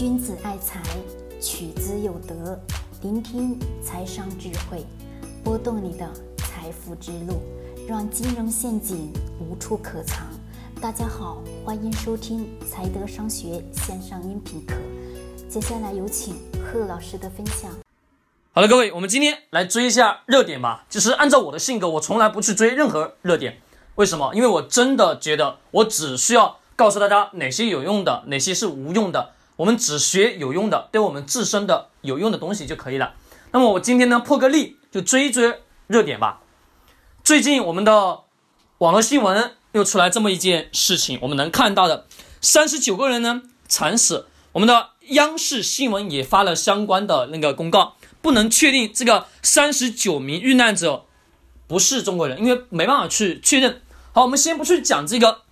君子爱财，取之有德。聆听财商智慧，拨动你的财富之路，让金融陷阱无处可藏。大家好，欢迎收听财德商学线上音频课。接下来有请贺老师的分享。好了，各位，我们今天来追一下热点吧。其实按照我的性格，我从来不去追任何热点。为什么？因为我真的觉得，我只需要告诉大家哪些有用的，哪些是无用的。我们只学有用的，对我们自身的有用的东西就可以了。那么我今天呢，破个例，就追一追热点吧。最近我们的网络新闻又出来这么一件事情，我们能看到的，三十九个人呢惨死。我们的央视新闻也发了相关的那个公告，不能确定这个三十九名遇难者不是中国人，因为没办法去确认。好，我们先不去讲这个。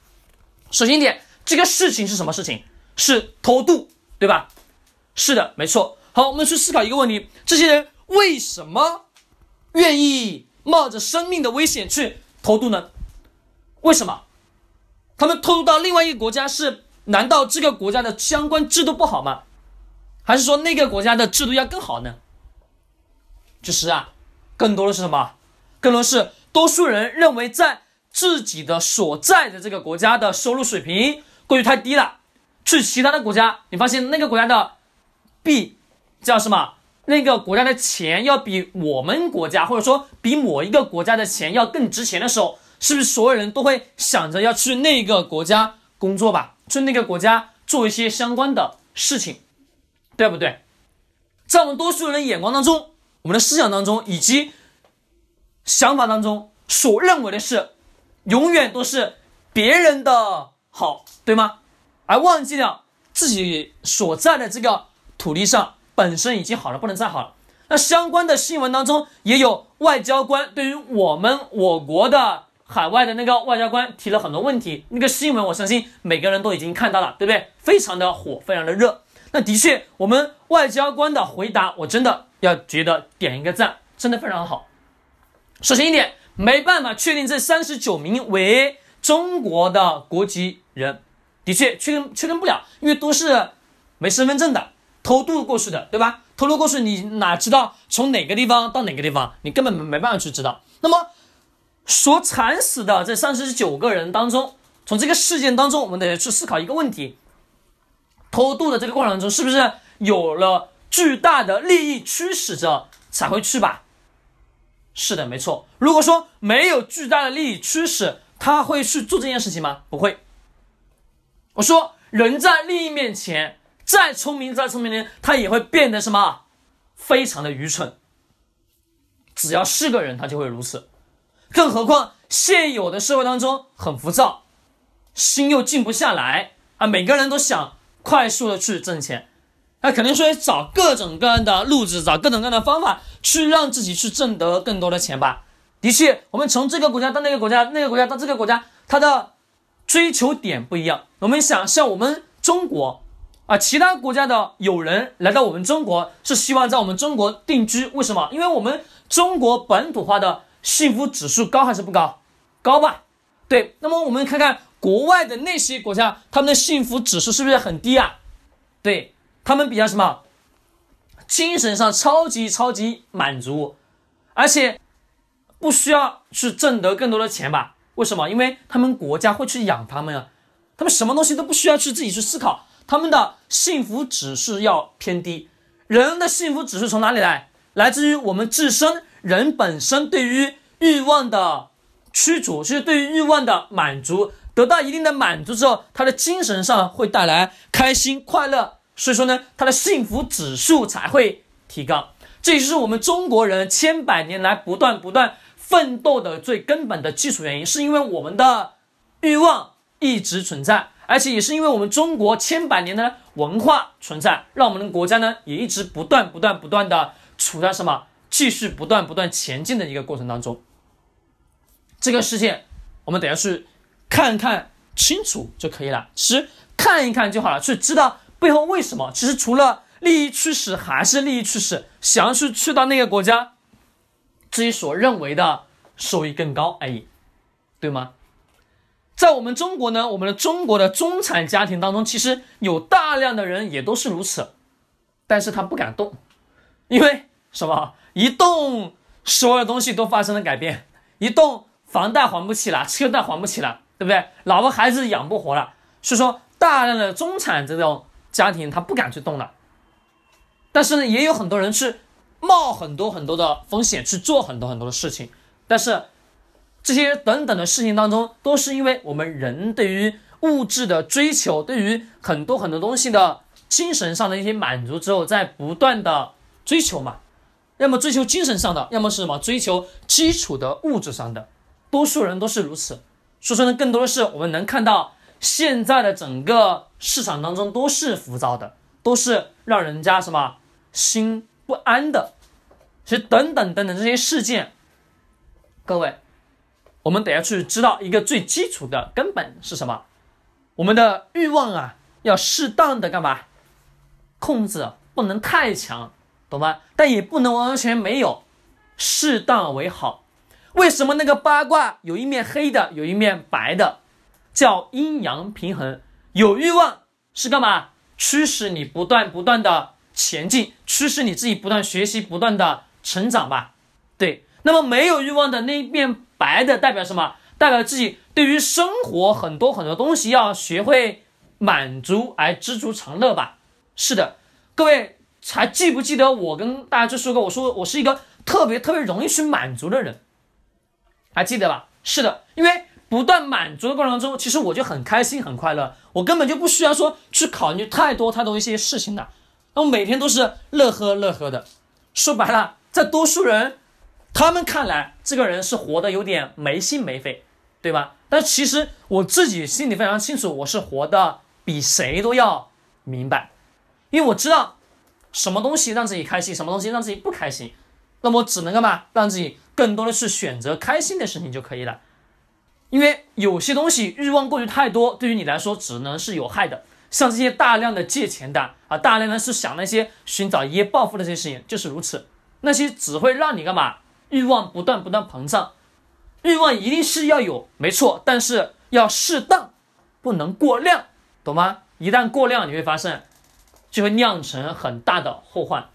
首先一点，这个事情是什么事情？是偷渡。对吧？是的，没错。好，我们去思考一个问题：这些人为什么愿意冒着生命的危险去偷渡呢？为什么？他们偷渡到另外一个国家是？难道这个国家的相关制度不好吗？还是说那个国家的制度要更好呢？就是啊，更多的是什么？更多是多数人认为在自己的所在的这个国家的收入水平过于太低了。去其他的国家，你发现那个国家的币叫什么？那个国家的钱要比我们国家，或者说比某一个国家的钱要更值钱的时候，是不是所有人都会想着要去那个国家工作吧？去那个国家做一些相关的事情，对不对？在我们多数人的眼光当中，我们的思想当中以及想法当中所认为的是，永远都是别人的好，对吗？而忘记了自己所在的这个土地上本身已经好了，不能再好了。那相关的新闻当中也有外交官对于我们我国的海外的那个外交官提了很多问题。那个新闻我相信每个人都已经看到了，对不对？非常的火，非常的热。那的确，我们外交官的回答我真的要觉得点一个赞，真的非常好。首先一点，没办法确定这三十九名为中国的国籍人。的确确认确认不了，因为都是没身份证的，偷渡过去的，对吧？偷渡过去，你哪知道从哪个地方到哪个地方？你根本没办法去知道。那么，所惨死的这三十九个人当中，从这个事件当中，我们得去思考一个问题：偷渡的这个过程中，是不是有了巨大的利益驱使着才会去吧？是的，没错。如果说没有巨大的利益驱使，他会去做这件事情吗？不会。我说，人在利益面前，再聪明再聪明的人，他也会变得什么？非常的愚蠢。只要是个人，他就会如此。更何况现有的社会当中很浮躁，心又静不下来啊！每个人都想快速的去挣钱，他肯定是找各种各样的路子，找各种各样的方法，去让自己去挣得更多的钱吧。的确，我们从这个国家到那个国家，那个国家到这个国家，他的。追求点不一样，我们想像我们中国啊，其他国家的友人来到我们中国，是希望在我们中国定居。为什么？因为我们中国本土化的幸福指数高还是不高？高吧？对。那么我们看看国外的那些国家，他们的幸福指数是不是很低啊？对他们比较什么？精神上超级超级满足，而且不需要去挣得更多的钱吧？为什么？因为他们国家会去养他们啊，他们什么东西都不需要去自己去思考，他们的幸福指数要偏低。人的幸福指数从哪里来？来自于我们自身，人本身对于欲望的驱逐，就是对于欲望的满足，得到一定的满足之后，他的精神上会带来开心快乐，所以说呢，他的幸福指数才会提高。这就是我们中国人千百年来不断不断。奋斗的最根本的基础原因，是因为我们的欲望一直存在，而且也是因为我们中国千百年的文化存在，让我们的国家呢也一直不断不断不断的处在什么继续不断不断前进的一个过程当中。这个事件，我们等下去看看清楚就可以了，其实看一看就好了，去知道背后为什么。其实除了利益驱使，还是利益驱使，想要去去到那个国家。自己所认为的收益更高而已，对吗？在我们中国呢，我们的中国的中产家庭当中，其实有大量的人也都是如此，但是他不敢动，因为什么？一动，所有东西都发生了改变，一动，房贷还不起了，车贷还不起了，对不对？老婆孩子养不活了，所以说大量的中产这种家庭他不敢去动了，但是呢，也有很多人去冒很多很多的风险去做很多很多的事情，但是。这些等等的事情当中，都是因为我们人对于物质的追求，对于很多很多东西的精神上的一些满足之后，在不断的追求嘛。要么追求精神上的，要么是什么追求基础的物质上的。多数人都是如此。所以说呢，更多的是我们能看到现在的整个市场当中都是浮躁的，都是让人家什么心不安的。其实等等等等这些事件，各位。我们得要去知道一个最基础的根本是什么，我们的欲望啊，要适当的干嘛？控制不能太强，懂吗？但也不能完全没有，适当为好。为什么那个八卦有一面黑的，有一面白的，叫阴阳平衡？有欲望是干嘛？驱使你不断不断的前进，驱使你自己不断学习，不断的成长吧？对。那么没有欲望的那一面。白的代表什么？代表自己对于生活很多很多东西要学会满足而知足常乐吧。是的，各位还记不记得我跟大家就说过，我说我是一个特别特别容易去满足的人，还记得吧？是的，因为不断满足的过程中，其实我就很开心很快乐，我根本就不需要说去考虑太多太多一些事情的，那我每天都是乐呵乐呵的。说白了，在多数人。他们看来，这个人是活得有点没心没肺，对吧？但其实我自己心里非常清楚，我是活得比谁都要明白，因为我知道什么东西让自己开心，什么东西让自己不开心。那么只能干嘛？让自己更多的是选择开心的事情就可以了。因为有些东西欲望过于太多，对于你来说只能是有害的。像这些大量的借钱的啊，大量的是想那些寻找一夜暴富的这些事情，就是如此。那些只会让你干嘛？欲望不断不断膨胀，欲望一定是要有，没错，但是要适当，不能过量，懂吗？一旦过量，你会发现就会酿成很大的后患。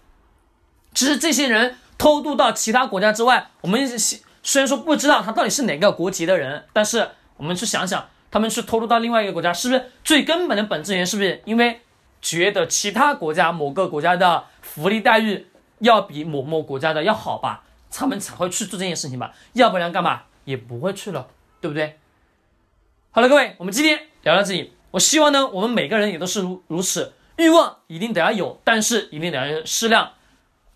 其实这些人偷渡到其他国家之外，我们虽然说不知道他到底是哪个国籍的人，但是我们去想想，他们去偷渡到另外一个国家，是不是最根本的本质原因？是不是因为觉得其他国家某个国家的福利待遇要比某某国家的要好吧？他们才会去做这件事情吧，要不然干嘛也不会去了，对不对？好了，各位，我们今天聊到这里。我希望呢，我们每个人也都是如如此，欲望一定得要有，但是一定得要适量。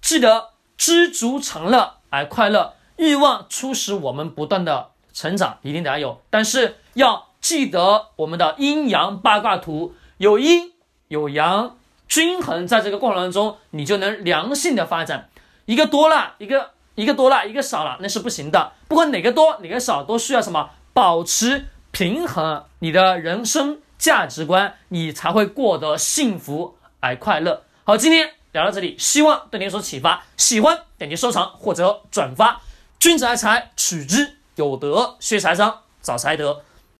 记得知足常乐而快乐，欲望促使我们不断的成长，一定得要有，但是要记得我们的阴阳八卦图，有阴有阳，均衡，在这个过程当中，你就能良性的发展。一个多了，一个。一个多了，一个少了，那是不行的。不管哪个多，哪个少，都需要什么保持平衡，你的人生价值观，你才会过得幸福而快乐。好，今天聊到这里，希望对你有所启发。喜欢点击收藏或者转发。君子爱财，取之有德；学财商，找财德。